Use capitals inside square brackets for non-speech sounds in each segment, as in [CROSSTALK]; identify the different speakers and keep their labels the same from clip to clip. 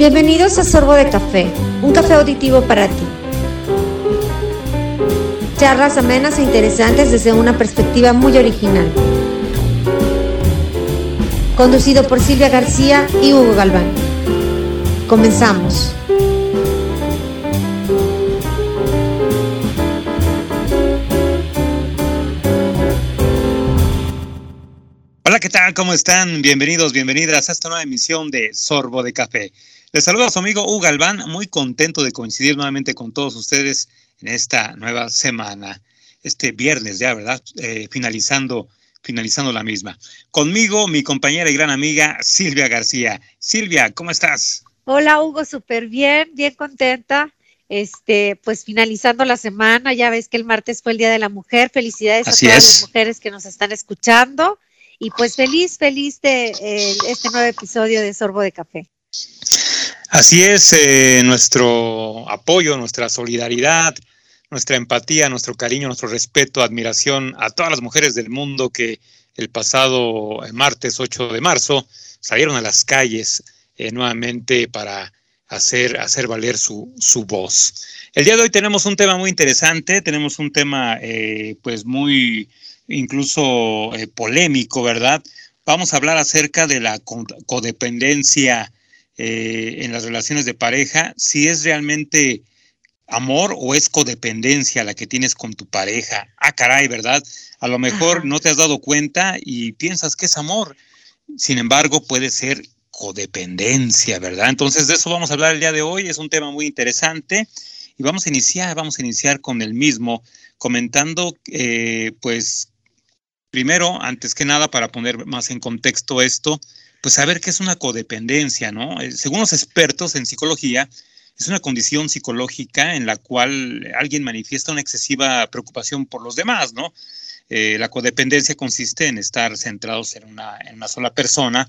Speaker 1: Bienvenidos a Sorbo de Café, un café auditivo para ti. Charlas amenas e interesantes desde una perspectiva muy original. Conducido por Silvia García y Hugo Galván. Comenzamos.
Speaker 2: Hola, ¿qué tal? ¿Cómo están? Bienvenidos, bienvenidas a esta nueva emisión de Sorbo de Café. Les saluda a su amigo Hugo Galván, muy contento de coincidir nuevamente con todos ustedes en esta nueva semana, este viernes ya, ¿verdad? Eh, finalizando, finalizando la misma. Conmigo, mi compañera y gran amiga Silvia García. Silvia, ¿cómo estás?
Speaker 1: Hola Hugo, súper bien, bien contenta. Este, pues finalizando la semana, ya ves que el martes fue el Día de la Mujer. Felicidades a todas las mujeres que nos están escuchando. Y pues feliz, feliz de eh, este nuevo episodio de Sorbo de Café.
Speaker 2: Así es, eh, nuestro apoyo, nuestra solidaridad, nuestra empatía, nuestro cariño, nuestro respeto, admiración a todas las mujeres del mundo que el pasado eh, martes 8 de marzo salieron a las calles eh, nuevamente para hacer, hacer valer su, su, voz. El día de hoy tenemos un tema muy interesante, tenemos un tema pues muy incluso polémico, ¿verdad? Vamos a hablar acerca de la codependencia eh, en las relaciones de pareja, si es realmente amor o es codependencia la que tienes con tu pareja. Ah, caray, ¿verdad? A lo mejor no te has dado cuenta y piensas que es amor. Sin embargo, puede ser codependencia, ¿verdad? Entonces, de eso vamos a hablar el día de hoy. Es un tema muy interesante y vamos a iniciar, vamos a iniciar con el mismo, comentando, eh, pues, primero, antes que nada, para poner más en contexto esto, pues saber qué es una codependencia, ¿no? Eh, según los expertos en psicología, es una condición psicológica en la cual alguien manifiesta una excesiva preocupación por los demás, ¿no? Eh, la codependencia consiste en estar centrados en una, en una sola persona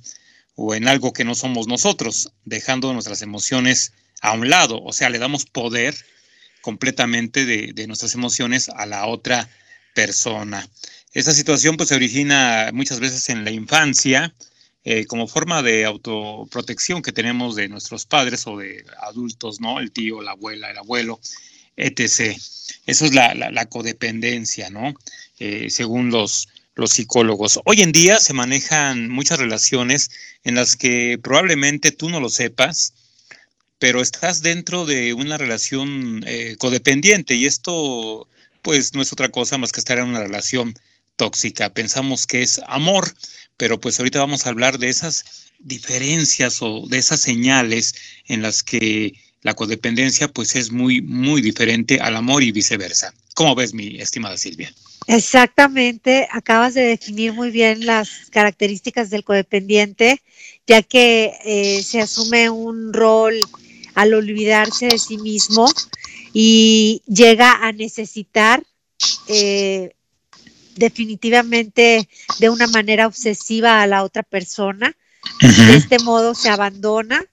Speaker 2: o en algo que no somos nosotros, dejando nuestras emociones a un lado, o sea, le damos poder completamente de, de nuestras emociones a la otra persona. Esta situación pues se origina muchas veces en la infancia, eh, como forma de autoprotección que tenemos de nuestros padres o de adultos, ¿no? El tío, la abuela, el abuelo, etc. Eso es la, codependencia, ¿no? Eh, según los, los psicólogos. Hoy en día se manejan muchas relaciones en las que probablemente tú no lo sepas, pero estás dentro de una relación eh, codependiente y esto pues no es otra cosa más que estar en una relación tóxica. Pensamos que es amor, pero pues ahorita vamos a hablar de esas diferencias o de esas señales en las que la codependencia pues es muy, muy diferente al amor y viceversa. ¿Cómo ves, mi estimada Silvia?
Speaker 1: Exactamente, acabas de definir muy bien las características del codependiente, ya que eh, se asume un rol al olvidarse de sí mismo y llega a necesitar eh, definitivamente de una manera obsesiva a la otra persona. De este modo se abandona,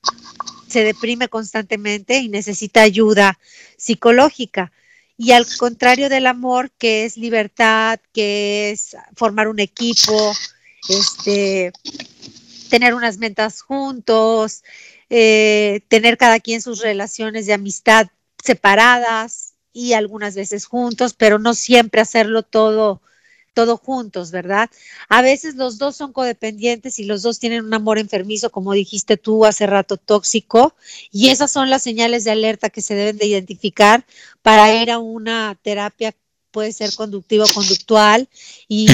Speaker 1: se deprime constantemente y necesita ayuda psicológica. Y al contrario del amor, que es libertad, que es formar un equipo, este, tener unas metas juntos, eh, tener cada quien sus relaciones de amistad separadas y algunas veces juntos, pero no siempre hacerlo todo todo juntos, ¿verdad? A veces los dos son codependientes y los dos tienen un amor enfermizo, como dijiste tú hace rato, tóxico, y esas son las señales de alerta que se deben de identificar para ir a una terapia, puede ser conductiva o conductual, y,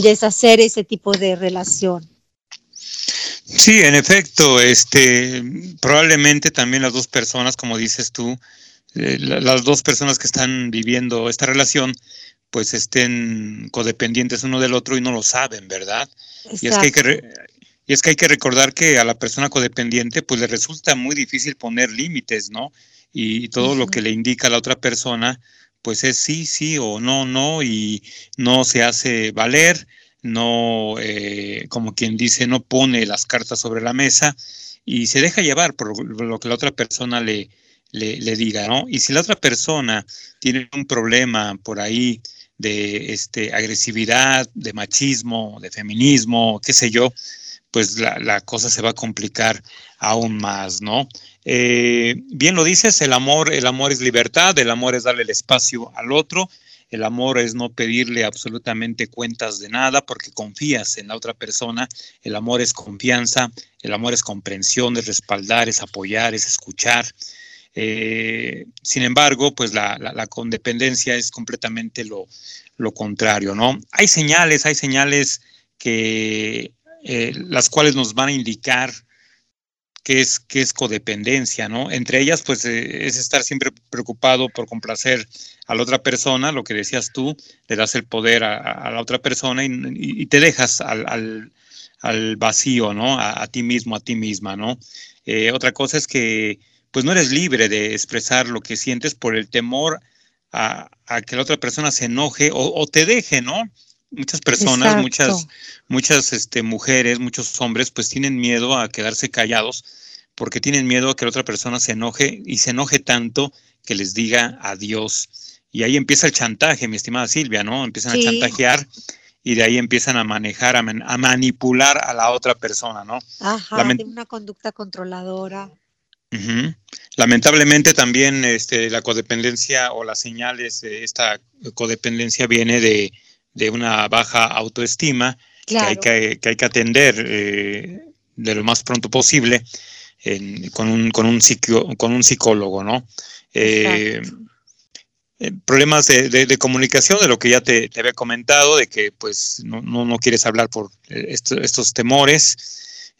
Speaker 1: deshacer ese tipo de relación.
Speaker 2: Sí, en efecto, este, probablemente también las dos personas, como dices tú, eh, las dos personas que están viviendo esta relación, pues estén codependientes uno del otro y no lo saben, ¿verdad? Y es, que hay que y es que hay que recordar que a la persona codependiente pues le resulta muy difícil poner límites, ¿no? Y, todo lo que le indica a la otra persona pues es sí, sí o no, no y no se hace valer, no, eh, como quien dice, no pone las cartas sobre la mesa y se deja llevar por lo que la otra persona le, le, le diga, ¿no? Y si la otra persona tiene un problema por ahí, de este, agresividad, de machismo, de feminismo, qué sé yo, pues la, cosa se va a complicar aún más, ¿no? Eh, bien lo dices, el amor, el amor es libertad, el amor es darle el espacio al otro, el amor es no pedirle absolutamente cuentas de nada porque confías en la otra persona, el amor es confianza, el amor es comprensión, es respaldar, es apoyar, es escuchar. Eh, sin embargo, pues la, la, condependencia es completamente lo, contrario, ¿no? Hay señales, hay señales que eh, las cuales nos van a indicar qué es, qué es codependencia, ¿no? Entre ellas, pues, eh, es estar siempre preocupado por complacer a la otra persona, lo que decías tú, le das el poder a, la otra persona y, te dejas al, vacío, ¿no? A, ti mismo, a ti misma, ¿no? Otra cosa es que, pues, no eres libre de expresar lo que sientes por el temor a, que la otra persona se enoje o, o te deje, ¿no? muchas personas, muchas, muchas este, mujeres, muchos hombres, pues tienen miedo a quedarse callados porque tienen miedo a que la otra persona se enoje y se enoje tanto que les diga adiós. Y ahí empieza el chantaje, mi estimada Silvia, ¿no? Empiezan a chantajear y de ahí empiezan a manejar, a, manipular a la otra persona, ¿no?
Speaker 1: Ajá, de una conducta controladora.
Speaker 2: Lamentablemente también este, la codependencia o las señales de esta codependencia viene de, de una baja autoestima que, hay que, hay que atender eh, de lo más pronto posible con, un, con, un con un psicólogo, ¿no? Eh, eh, problemas de, comunicación, de lo que ya te, había comentado, de que pues no, no, quieres hablar por estos temores,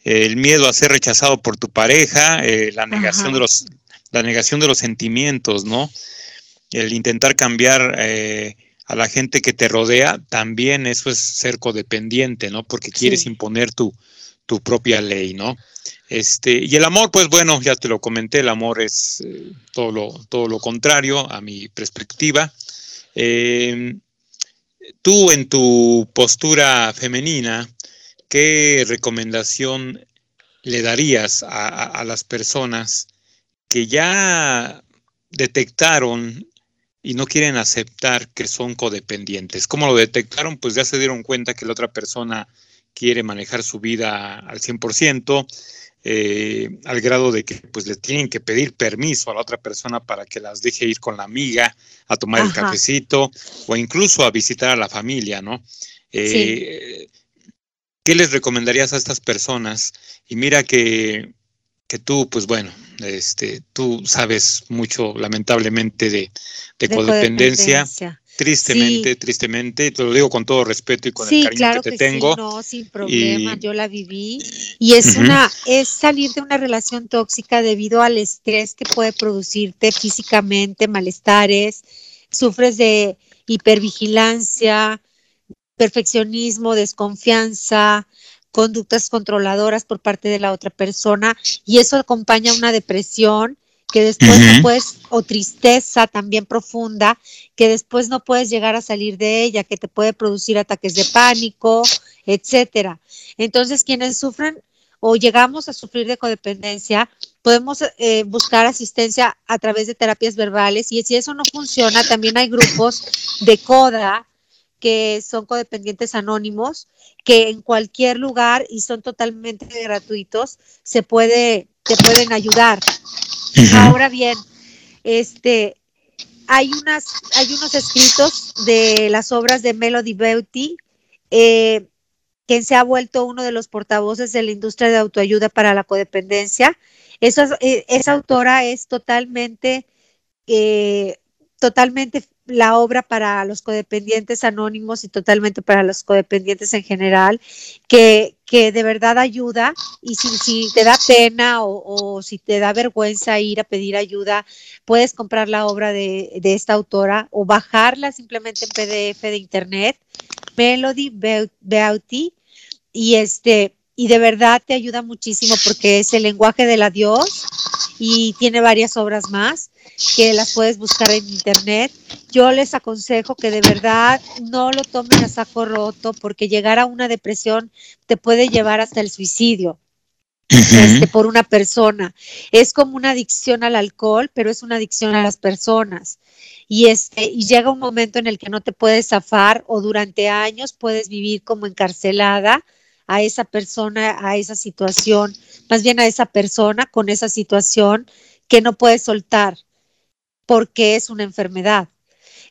Speaker 2: el miedo a ser rechazado por tu pareja, la negación de los la negación de los sentimientos, ¿no? El intentar cambiar a la gente que te rodea, también eso es ser codependiente, ¿no? Porque quieres imponer tu, tu propia ley, ¿no? Este, y el amor, pues bueno, ya te lo comenté, el amor es eh, todo, lo, todo lo contrario a mi perspectiva. Em, tú en tu postura femenina, ¿qué recomendación le darías a las personas que ya detectaron y no quieren aceptar que son codependientes. ¿Cómo lo detectaron? Pues ya se dieron cuenta que la otra persona quiere manejar su vida al 100%, eh, al grado de que pues le tienen que pedir permiso a la otra persona para que las deje ir con la amiga a tomar el cafecito o incluso a visitar a la familia, ¿no? Eh, ¿Qué les recomendarías a estas personas? Y mira que que tú, pues bueno, este, tú sabes mucho, lamentablemente, de, codependencia. Tristemente, tristemente, te lo digo con todo respeto y con el cariño que te tengo.
Speaker 1: Sí, no, sin problema, yo la viví. Y es una, es salir de una relación tóxica debido al estrés que puede producirte físicamente, malestares, sufres de hipervigilancia, perfeccionismo, desconfianza, conductas controladoras por parte de la otra persona y eso acompaña una depresión que después no puedes, o tristeza también profunda, que después no puedes llegar a salir de ella, que te puede producir ataques de pánico, etcétera. Entonces, quienes sufren o llegamos a sufrir de codependencia, podemos eh, buscar asistencia a través de terapias verbales y si eso no funciona, también hay grupos de CODA que son codependientes anónimos, que en cualquier lugar y son totalmente gratuitos, se puede, te pueden ayudar. Ahora bien, este, hay unas, hay unos escritos de las obras de Melody Beauty, eh, quien se ha vuelto uno de los portavoces de la industria de autoayuda para la codependencia. Esa, eh, esa autora es totalmente, eh, totalmente la obra para los codependientes anónimos y totalmente para los codependientes en general, que, que de verdad ayuda y si, te da pena o, si te da vergüenza ir a pedir ayuda, puedes comprar la obra de, de esta autora o bajarla simplemente en PDF de internet, Melody Beauty, y este y de verdad te ayuda muchísimo porque es el lenguaje del adiós y tiene varias obras más que las puedes buscar en internet. Yo les aconsejo que de verdad no lo tomen a saco roto porque llegar a una depresión te puede llevar hasta el suicidio. Este, por una persona. Es como una adicción al alcohol, pero es una adicción a las personas. Y, este, y llega un momento en el que no te puedes zafar o durante años puedes vivir como encarcelada a esa persona, a esa situación, más bien a esa persona con esa situación que no puede soltar porque es una enfermedad.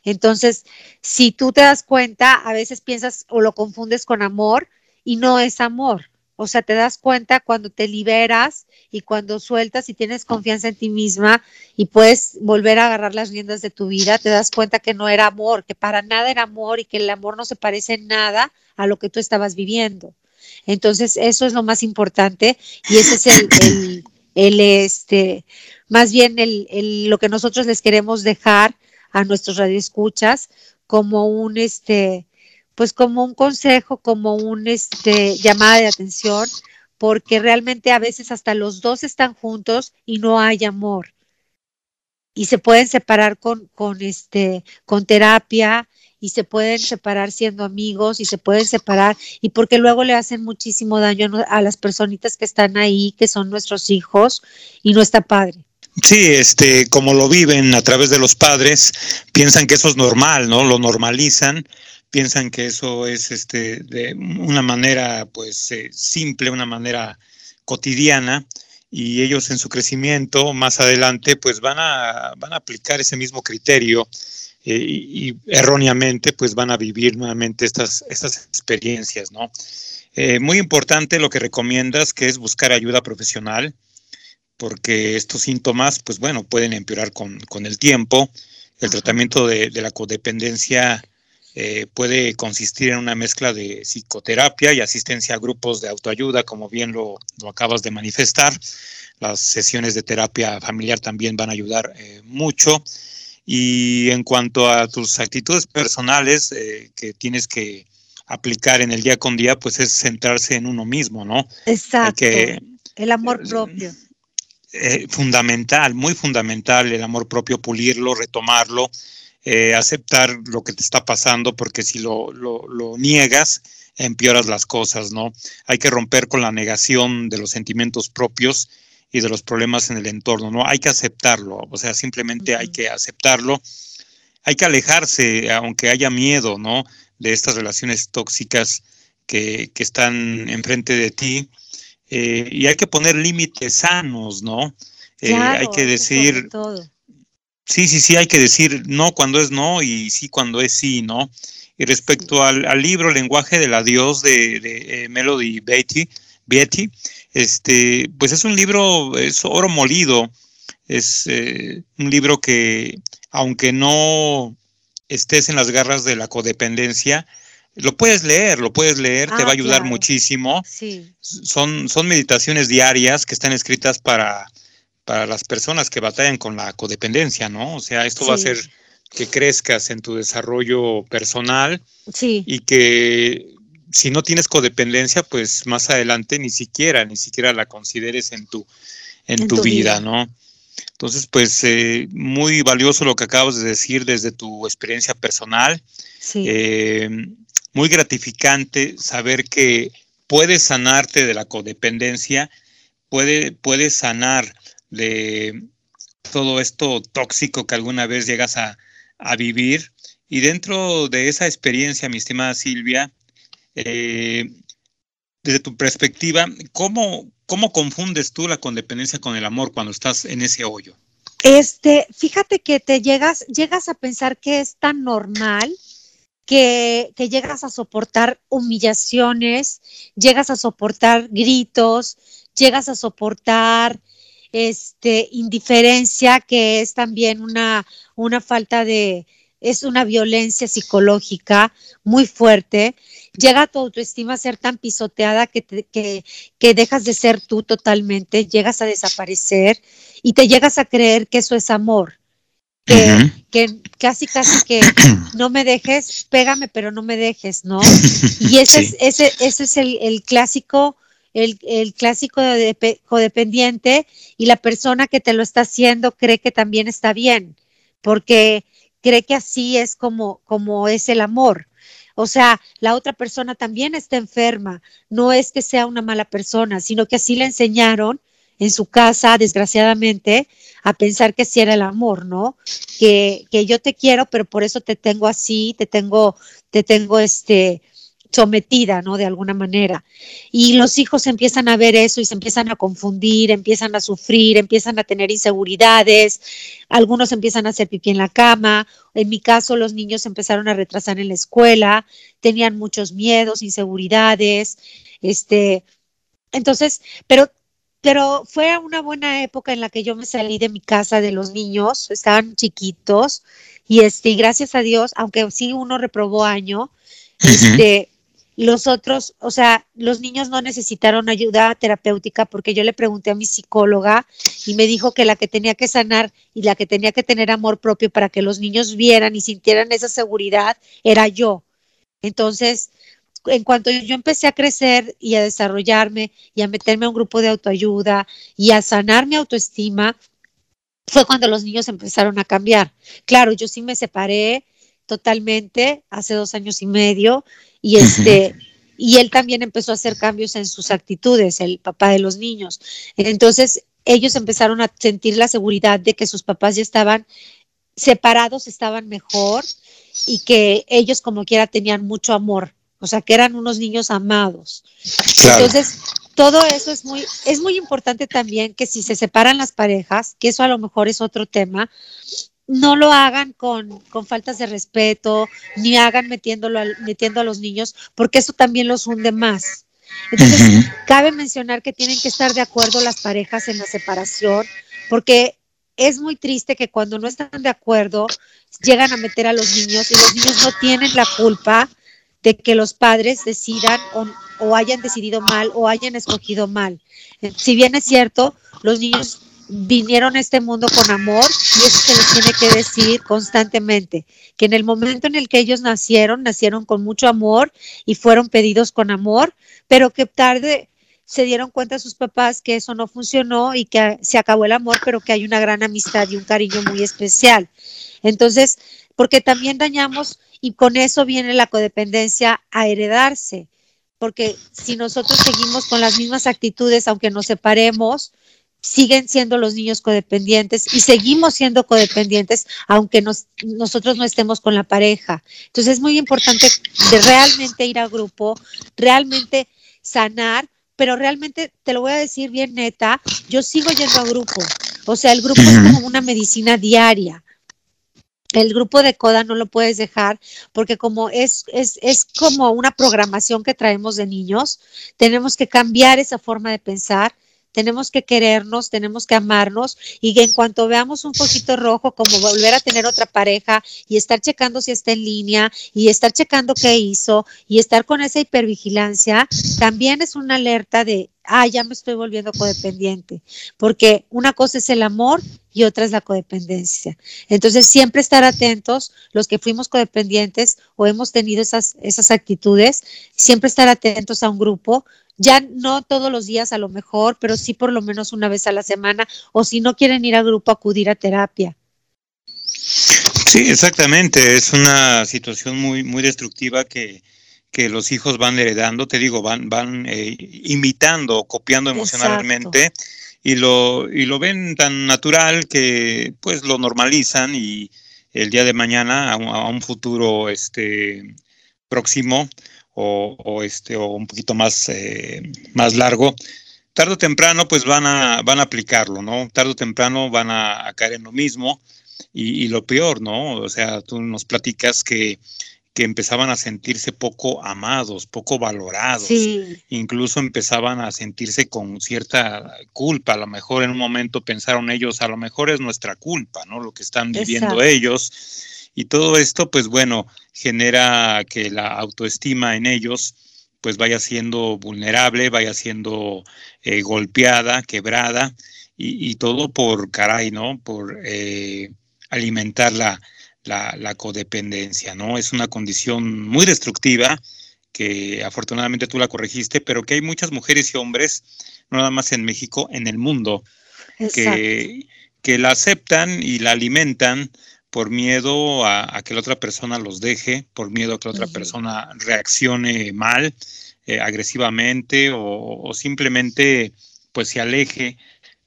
Speaker 1: Entonces, si tú te das cuenta, a veces piensas o lo confundes con amor y no es amor. O sea, te das cuenta cuando te liberas y cuando sueltas y tienes confianza en ti misma y puedes volver a agarrar las riendas de tu vida, te das cuenta que no era amor, que para nada era amor y que el amor no se parece en nada a lo que tú estabas viviendo. Entonces, eso es lo más importante y ese es el, el, este, más bien el, lo que nosotros les queremos dejar a nuestros radioescuchas como un, este, pues como un consejo, como un este, llamada de atención, porque realmente a veces hasta los dos están juntos y no hay amor. Y se pueden separar con, con, este, con terapia y se pueden separar siendo amigos y se pueden separar y porque luego le hacen muchísimo daño a las personitas que están ahí, que son nuestros hijos y no está padre.
Speaker 2: Sí, este, como lo viven a través de los padres, piensan que eso es normal, ¿no? Lo normalizan piensan que eso es este, de una manera pues eh, simple, una manera cotidiana y ellos en su crecimiento más adelante pues van a, van a aplicar ese mismo criterio eh, y, erróneamente pues van a vivir nuevamente estas, estas experiencias, ¿no? Eh, muy importante lo que recomiendas que es buscar ayuda profesional porque estos síntomas pues bueno pueden empeorar con, con el tiempo. El tratamiento de, de la codependencia eh, puede consistir en una mezcla de psicoterapia y asistencia a grupos de autoayuda, como bien lo, acabas de manifestar. Las sesiones de terapia familiar también van a ayudar eh, mucho. Y en cuanto a tus actitudes personales eh, que tienes que aplicar en el día con día, pues es centrarse en uno mismo, ¿no?
Speaker 1: Exacto. el amor propio.
Speaker 2: Fundamental, muy fundamental el amor propio, pulirlo, retomarlo eh, aceptar lo que te está pasando, porque si lo, lo, niegas, empeoras las cosas, ¿no? Hay que romper con la negación de los sentimientos propios y de los problemas en el entorno, ¿no? Hay que aceptarlo, o sea, simplemente hay que aceptarlo. Hay que alejarse, aunque haya miedo, ¿no? De estas relaciones tóxicas que, que están enfrente de ti. Eh, y hay que poner límites sanos, ¿no?
Speaker 1: Eh, hay que decir,
Speaker 2: Sí, sí, sí, hay que decir no cuando es no y sí cuando es sí, ¿no? Y respecto al, libro Lenguaje del Adiós de, de eh, Melody Beatty, este, pues es un libro, es oro molido, es eh, un libro que, aunque no estés en las garras de la codependencia, lo puedes leer, lo puedes leer, te va a ah, ayudar muchísimo.
Speaker 1: Sí.
Speaker 2: Son, son meditaciones diarias que están escritas para para las personas que batallan con la codependencia, ¿no? O sea, esto va a hacer que crezcas en tu desarrollo personal
Speaker 1: sí.
Speaker 2: y que si no tienes codependencia, pues más adelante ni siquiera, ni siquiera la consideres en tu, en, tu, vida, ¿no? Entonces, pues eh, muy valioso lo que acabas de decir desde tu experiencia personal.
Speaker 1: Sí.
Speaker 2: Eh, muy gratificante saber que puedes sanarte de la codependencia, puede, puedes sanar de todo esto tóxico que alguna vez llegas a, vivir. Y dentro de esa experiencia, mi estimada Silvia, eh, desde tu perspectiva, ¿cómo, ¿cómo confundes tú la condependencia con el amor cuando estás en ese hoyo?
Speaker 1: Este, fíjate que te llegas, llegas a pensar que es tan normal que, llegas a soportar humillaciones, llegas a soportar gritos, llegas a soportar este, indiferencia, que es también una, una falta de, es una violencia psicológica muy fuerte. Llega tu autoestima a ser tan pisoteada que, que, que, dejas de ser tú totalmente, llegas a desaparecer y te llegas a creer que eso es amor. Que, que casi, casi que [CLEARS THROAT] no me dejes, pégame, pero no me dejes, ¿no? [LAUGHS] Y ese es, ese, ese es el, el clásico el, clásico de, codependiente y la persona que te lo está haciendo cree que también está bien, porque cree que así es como, como es el amor. O sea, la otra persona también está enferma. No es que sea una mala persona, sino que así le enseñaron en su casa, desgraciadamente, a pensar que así era el amor, ¿no? Que, que yo te quiero, pero por eso te tengo así, te tengo, te tengo este, sometida, ¿no? De alguna manera. Y los hijos empiezan a ver eso y se empiezan a confundir, empiezan a sufrir, empiezan a tener inseguridades, algunos empiezan a hacer pipí en la cama. En mi caso, los niños empezaron a retrasar en la escuela, tenían muchos miedos, inseguridades, este, entonces, pero pero fue una buena época en la que yo me salí de mi casa de los niños, estaban chiquitos y este, gracias a Dios, aunque sí uno reprobó año, este, los otros, o sea, los niños no necesitaron ayuda terapéutica porque yo le pregunté a mi psicóloga y me dijo que la que tenía que sanar y la que tenía que tener amor propio para que los niños vieran y sintieran esa seguridad era yo. Entonces, en cuanto yo empecé a crecer y a desarrollarme y a meterme a un grupo de autoayuda y a sanar mi autoestima, fue cuando los niños empezaron a cambiar. Claro, yo sí me separé totalmente hace dos años y medio y este y él también empezó a hacer cambios en sus actitudes, el papá de los niños. Entonces ellos empezaron a sentir la seguridad de que sus papás ya estaban separados, estaban mejor y que ellos como quiera tenían mucho amor o sea, que eran unos niños amados. Entonces, todo eso es muy, es muy importante también que si se separan las parejas, que eso a lo mejor es otro tema, no lo hagan con, con faltas de respeto, ni hagan metiéndolo metiendo a los niños, porque eso también los hunde más. Entonces, cabe mencionar que tienen que estar de acuerdo las parejas en la separación, porque es muy triste que cuando no están de acuerdo, llegan a meter a los niños y los niños no tienen la culpa de que los padres decidan o, hayan decidido mal o hayan escogido mal. Eh, si bien es cierto, los niños vinieron a este mundo con amor y eso se les tiene que decir constantemente, que en el momento en el que ellos nacieron, nacieron con mucho amor y fueron pedidos con amor, pero que tarde se dieron cuenta sus papás que eso no funcionó y que se acabó el amor, pero que hay una gran amistad y un cariño muy especial. Entonces, porque también dañamos y con eso viene la codependencia a heredarse, porque si nosotros seguimos con las mismas actitudes, aunque nos separemos, siguen siendo los niños codependientes y seguimos siendo codependientes aunque nosotros no estemos con la pareja. Entonces es muy importante de realmente ir al grupo, realmente sanar, pero realmente te lo voy a decir bien neta, yo sigo yendo a grupo. O sea, el grupo es como una medicina diaria el grupo de coda no lo puedes dejar porque como es, es, es como una programación que traemos de niños, tenemos que cambiar esa forma de pensar tenemos que querernos, tenemos que amarnos y en cuanto veamos un poquito rojo, como volver a tener otra pareja y estar checando si está en línea y estar checando qué hizo y estar con esa hipervigilancia, también es una alerta de, ah, ya me estoy volviendo codependiente, porque una cosa es el amor y otra es la codependencia. Entonces, siempre estar atentos, los que fuimos codependientes o hemos tenido esas, esas actitudes, siempre estar atentos a un grupo, ya no todos los días a lo mejor, pero sí por lo menos una vez a la semana, o si no quieren ir al grupo, acudir a terapia.
Speaker 2: Sí, exactamente, es una situación muy, muy destructiva que, que los hijos van heredando, te digo, van, van eh, imitando, copiando emocionalmente y lo, y lo ven tan natural que pues lo normalizan y el día de mañana a un, a un futuro este próximo o, este, o un poquito más, eh, más largo, tarde o temprano pues van a, van a aplicarlo, ¿no? Tarde o temprano van a, caer en lo mismo y, lo peor, ¿no? O sea, tú nos platicas que, que empezaban a sentirse poco amados, poco valorados, incluso empezaban a sentirse con cierta culpa, a lo mejor en un momento pensaron ellos, a lo mejor es nuestra culpa, ¿no? Lo que están viviendo ellos. Y todo esto, pues bueno, genera que la autoestima en ellos pues vaya siendo vulnerable, vaya siendo eh, golpeada, quebrada, y, todo por caray, ¿no? Por eh, alimentar la, la, codependencia, ¿no? Es una condición muy destructiva que afortunadamente tú la corregiste, pero que hay muchas mujeres y hombres, no nada más en México, en el mundo, que, que la aceptan y la alimentan por miedo a, que la otra persona los deje, por miedo a que la otra persona reaccione mal, eh, agresivamente o, simplemente pues se aleje,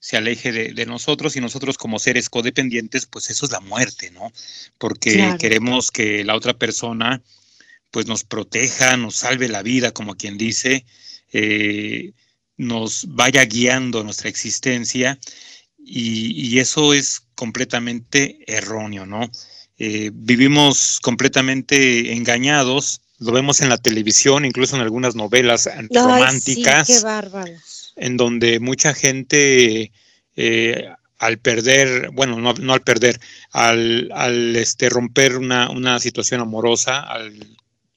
Speaker 2: se aleje de, nosotros y nosotros como seres codependientes, pues eso es la muerte, ¿no? Porque queremos que la otra persona pues nos proteja, nos salve la vida, como quien dice, eh, nos vaya guiando nuestra existencia y, eso es completamente erróneo, ¿no? Eh, vivimos completamente engañados, lo vemos en la televisión, incluso en algunas novelas románticas, en donde mucha gente eh, al perder, bueno, no, al perder, al, al este, romper una, una, situación amorosa, al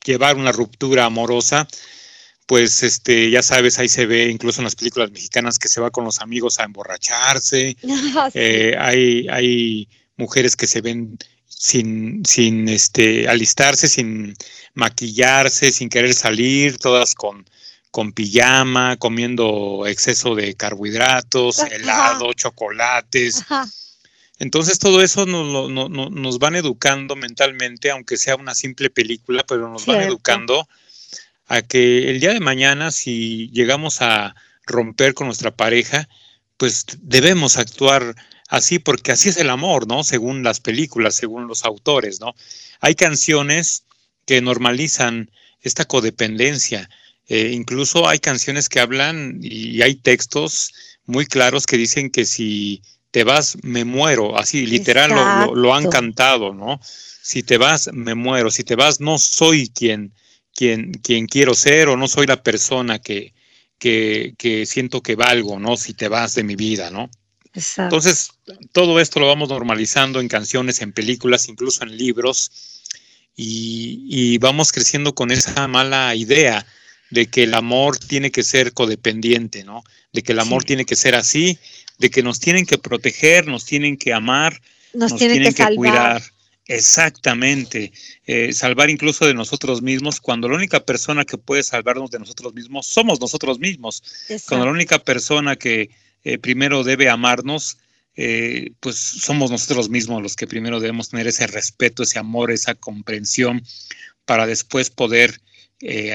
Speaker 2: llevar una ruptura amorosa, pues este, ya sabes, ahí se ve incluso en las películas mexicanas que se va con los amigos a emborracharse. [LAUGHS] Ah, eh, hay, hay mujeres que se ven sin, sin este, alistarse, sin maquillarse, sin querer salir, todas con, con pijama, comiendo exceso de carbohidratos, helado, chocolates. Entonces todo eso nos, nos, van educando mentalmente, aunque sea una simple película, pero nos van educando a que el día de mañana, si llegamos a romper con nuestra pareja, pues debemos actuar así, porque así es el amor, ¿no? Según las películas, según los autores, ¿no? Hay canciones que normalizan esta codependencia. Eh, incluso hay canciones que hablan y hay textos muy claros que dicen que si te vas, me muero, así literal lo, lo, han cantado, ¿no? Si te vas, me muero, si te vas, no soy quien, quien, quien quiero ser o no soy la persona que, que, que siento que valgo, ¿no? Si te vas de mi vida, ¿no? Entonces, todo esto lo vamos normalizando en canciones, en películas, incluso en libros, y, y, vamos creciendo con esa mala idea de que el amor tiene que ser codependiente, ¿no? De que el amor tiene que ser así, de que nos tienen que proteger, nos tienen que amar, nos, tienen, que cuidar. Exactamente, eh, salvar incluso de nosotros mismos, cuando la única persona que puede salvarnos de nosotros mismos somos nosotros mismos, cuando la única persona que eh, primero debe amarnos, eh, pues somos nosotros mismos los que primero debemos tener ese respeto, ese amor, esa comprensión, para después poder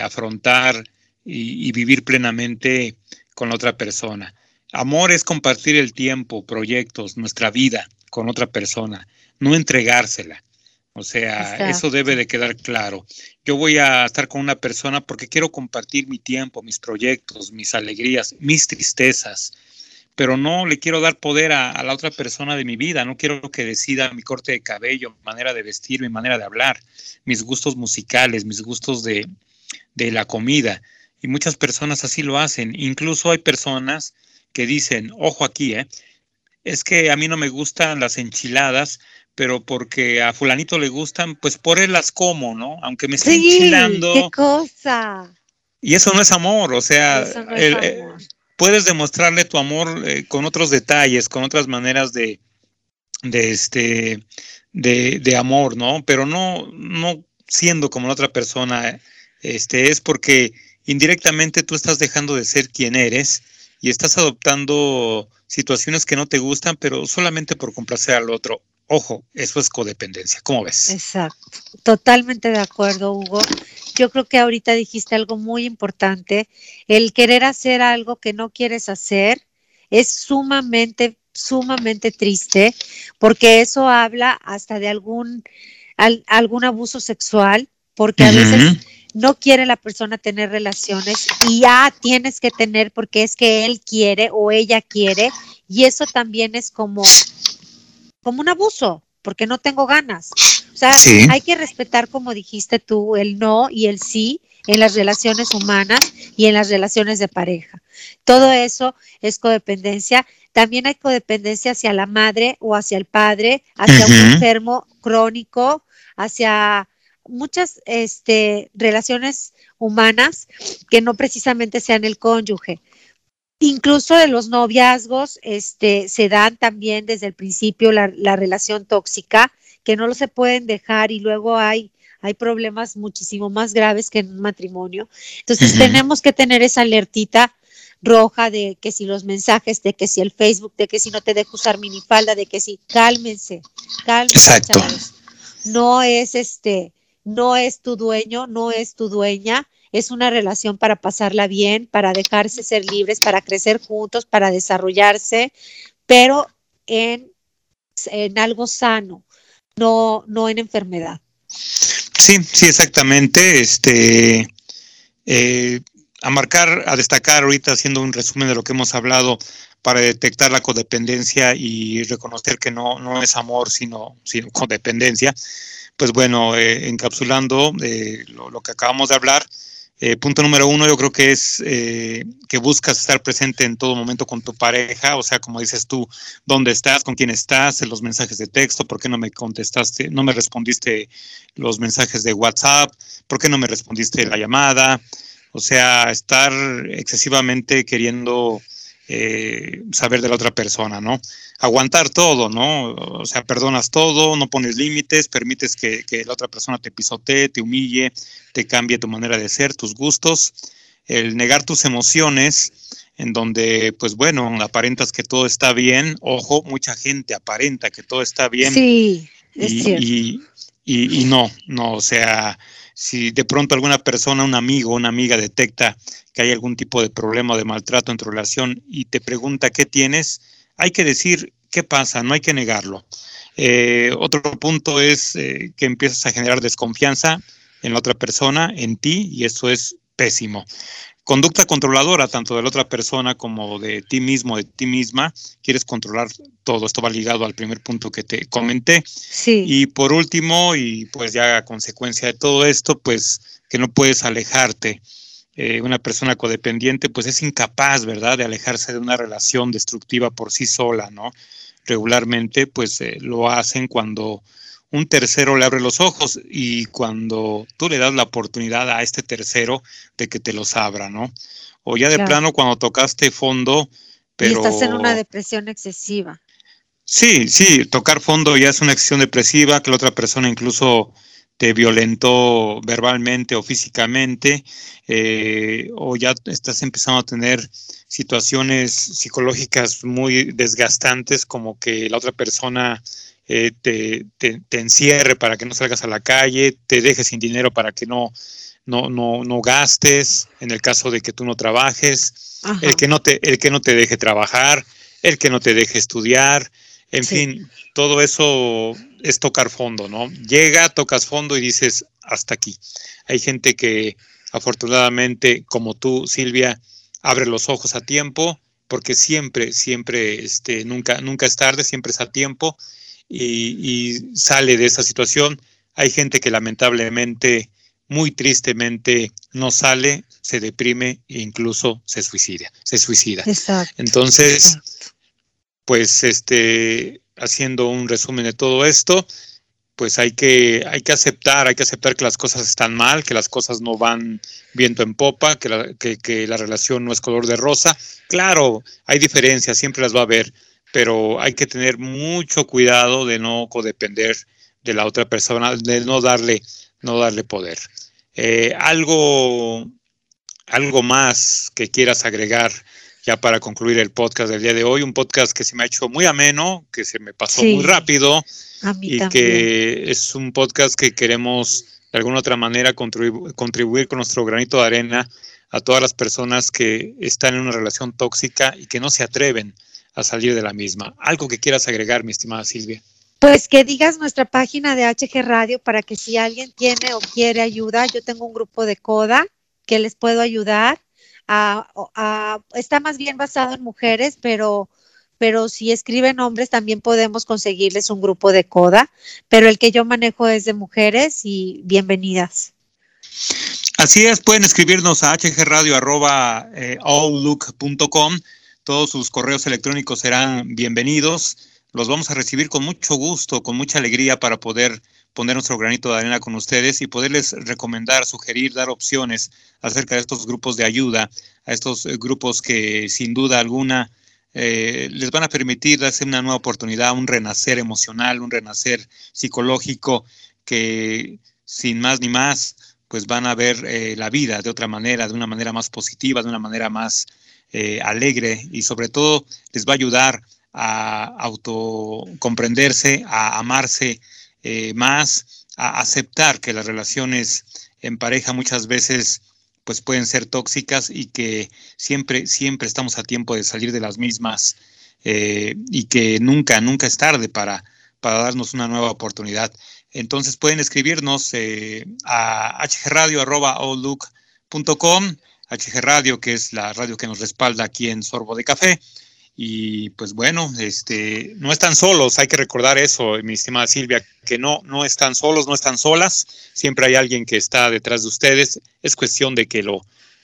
Speaker 2: afrontar y, y vivir plenamente con la otra persona. Amor es compartir el tiempo, proyectos, nuestra vida con otra persona, no entregársela. O sea, eso debe de quedar claro. Yo voy a estar con una persona porque quiero compartir mi tiempo, mis proyectos, mis alegrías, mis tristezas, pero no le quiero dar poder a, la otra persona de mi vida. No quiero que decida mi corte de cabello, mi manera de vestir, mi manera de hablar, mis gustos musicales, mis gustos de, de la comida. Y muchas personas así lo hacen. Incluso hay personas que dicen, ojo aquí, ¿eh? es que a mí no me gustan las enchiladas, pero porque a fulanito le gustan, pues por él las como, ¿no? Aunque me esté enchilando.
Speaker 1: ¡Qué cosa!
Speaker 2: Y eso no es amor, o sea, eh, puedes demostrarle tu amor eh, con otros detalles, con otras maneras de, de este, de, de, amor, ¿no? Pero no, no siendo como la otra persona, este, es porque indirectamente tú estás dejando de ser quien eres y estás adoptando situaciones que no te gustan, pero solamente por complacer al otro Ojo, eso es codependencia. ¿Cómo ves?
Speaker 1: Exacto. Totalmente de acuerdo, Hugo. Yo creo que ahorita dijiste algo muy importante. El querer hacer algo que no quieres hacer es sumamente, sumamente triste porque eso habla hasta de algún, algún abuso sexual, porque a veces no quiere la persona tener relaciones y ya tienes que tener porque es que él quiere o ella quiere y eso también es como como un abuso, porque no tengo ganas. O sea, hay que respetar, como dijiste tú, el no y el sí en las relaciones humanas y en las relaciones de pareja. Todo eso es codependencia. También hay codependencia hacia la madre o hacia el padre, hacia un enfermo crónico, hacia muchas este, relaciones humanas que no precisamente sean el cónyuge. Incluso de los noviazgos, este, se dan también desde el principio la, relación tóxica, que no lo se pueden dejar y luego hay, hay problemas muchísimo más graves que en un matrimonio. Entonces tenemos que tener esa alertita roja de que si los mensajes, de que si el Facebook, de que si no te dejo usar minifalda, de que si cálmense, cálmense, chavos. No es este, no es tu dueño, no es tu dueña es una relación para pasarla bien, para dejarse ser libres, para crecer juntos, para desarrollarse, pero en, en algo sano, no, no en enfermedad.
Speaker 2: Sí, sí, exactamente. Este, eh, a marcar, a destacar ahorita haciendo un resumen de lo que hemos hablado para detectar la codependencia y reconocer que no, no es amor, sino, sino codependencia. Pues bueno, eh, encapsulando eh, lo, que acabamos de hablar, eh, punto número uno, yo creo que es que buscas estar presente en todo momento con tu pareja, o sea, como dices tú, dónde estás, con quién estás, en los mensajes de texto, por qué no me contestaste, no me respondiste los mensajes de WhatsApp, por qué no me respondiste la llamada, o sea, estar excesivamente queriendo eh, saber de la otra persona, ¿no? Aguantar todo, ¿no? O sea, perdonas todo, no pones límites, permites que, la otra persona te pisotee, te humille, te cambie tu manera de ser, tus gustos, el negar tus emociones, en donde, pues bueno, aparentas que todo está bien, ojo, mucha gente aparenta que todo está bien.
Speaker 1: Sí, es cierto.
Speaker 2: y, y no, no, o sea, si de pronto alguna persona, un amigo, una amiga detecta que hay algún tipo de problema o de maltrato en tu relación y te pregunta qué tienes, hay que decir qué pasa, no hay que negarlo. Eh, otro punto es eh, que empiezas a generar desconfianza en la otra persona, en ti, y eso es pésimo conducta controladora, tanto de la otra persona como de ti mismo, de ti misma. Quieres controlar todo. Esto va ligado al primer punto que te comenté.
Speaker 1: Sí.
Speaker 2: Y por último, y pues ya a consecuencia de todo esto, pues que no puedes alejarte. Eh, una persona codependiente, pues es incapaz, ¿verdad?, de alejarse de una relación destructiva por sí sola, ¿no? Regularmente, pues eh, lo hacen cuando un tercero le abre los ojos y cuando tú le das la oportunidad a este tercero de que te los abra, ¿no? O ya de plano cuando tocaste fondo, pero... Y
Speaker 1: estás en una depresión excesiva.
Speaker 2: Sí, sí, tocar fondo ya es una acción depresiva, que la otra persona incluso te violentó verbalmente o físicamente, eh, o ya estás empezando a tener situaciones psicológicas muy desgastantes, como que la otra persona eh, te, encierre para que no salgas a la calle, te dejes sin dinero para que no, no, no, no gastes, en el caso de que tú no trabajes, el que no, te, el que no te deje trabajar, el que no te deje estudiar, en fin, todo eso es tocar fondo, ¿no? Llega, tocas fondo y dices, hasta aquí. Hay gente que afortunadamente, como tú, Silvia, abre los ojos a tiempo, porque siempre, siempre, este, nunca, nunca es tarde, siempre es a tiempo y, sale de esa situación. Hay gente que lamentablemente, muy tristemente, no sale, se deprime e incluso se suicida. Se suicida. Entonces, pues, este, haciendo un resumen de todo esto, pues hay que, hay que aceptar, hay que aceptar que las cosas están mal, que las cosas no van viento en popa, que la, que, que la relación no es color de rosa. Claro, hay diferencias, siempre las va a haber, pero hay que tener mucho cuidado de no codepender de la otra persona, de no darle, no darle poder. Eh, algo, algo más que quieras agregar ya para concluir el podcast del día de hoy, un podcast que se me ha hecho muy ameno, que se me pasó muy rápido y que es un podcast que queremos de alguna otra manera contribuir con nuestro granito de arena a todas las personas que están en una relación tóxica y que no se atreven a salir de la misma. ¿Algo que quieras agregar, mi estimada Silvia?
Speaker 1: Pues que digas nuestra página de HG Radio para que si alguien tiene o quiere ayuda, yo tengo un grupo de CODA que les puedo ayudar. A, está más bien basado en mujeres, pero, pero si escriben hombres también podemos conseguirles un grupo de CODA, pero el que yo manejo es de mujeres y bienvenidas.
Speaker 2: Así es, pueden escribirnos a hgradio.com todos sus correos electrónicos serán bienvenidos. Los vamos a recibir con mucho gusto, con mucha alegría para poder poner nuestro granito de arena con ustedes y poderles recomendar, sugerir, dar opciones acerca de estos grupos de ayuda, a estos eh, grupos que sin duda alguna eh, les van a permitir darse una nueva oportunidad, un renacer emocional, un renacer psicológico que sin más ni más, pues van a ver eh, la vida de otra manera, de una manera más positiva, de una manera más eh, alegre y sobre todo les va a ayudar a autocomprenderse, a amarse eh, más, a aceptar que las relaciones en pareja muchas veces pues pueden ser tóxicas y que siempre, siempre estamos a tiempo de salir de las mismas eh, y que nunca, nunca es tarde para, para darnos una nueva oportunidad. Entonces pueden escribirnos a hgradio.outlook.com, hgradio que es la radio que nos respalda aquí en Sorbo de Café. Y pues bueno, este, no están solos, hay que recordar eso, mi estimada Silvia, que no, no están solos, no están solas, siempre hay alguien que está detrás de ustedes, es cuestión de que lo,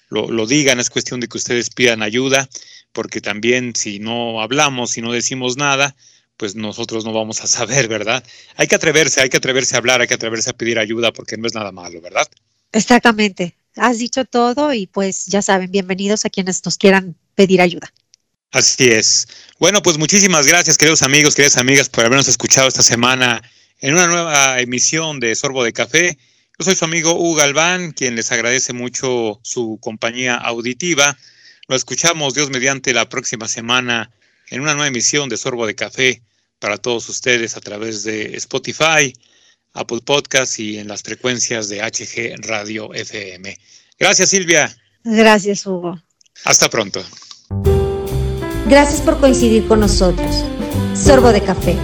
Speaker 2: lo, digan, es cuestión de que ustedes pidan ayuda, porque también si no hablamos, si no decimos nada, pues nosotros no vamos a saber, ¿verdad? Hay que atreverse, hay que atreverse a hablar, hay que atreverse a pedir ayuda, porque no es nada malo, ¿verdad?
Speaker 1: Exactamente, has dicho todo y pues ya saben, bienvenidos a quienes nos quieran pedir ayuda.
Speaker 2: Así es. Bueno, pues muchísimas gracias, queridos amigos, queridas amigas, por habernos escuchado esta semana en una nueva emisión de Sorbo de Café. Yo soy su amigo Hugo Galván, quien les agradece mucho su compañía auditiva. Lo escuchamos, Dios mediante, la próxima semana en una nueva emisión de Sorbo de Café para todos ustedes a través de Spotify, Apple Podcast y en las frecuencias de HG Radio FM. Gracias, Silvia.
Speaker 1: Gracias, Hugo.
Speaker 2: Hasta pronto.
Speaker 3: Gracias por coincidir con nosotros. Sorbo de café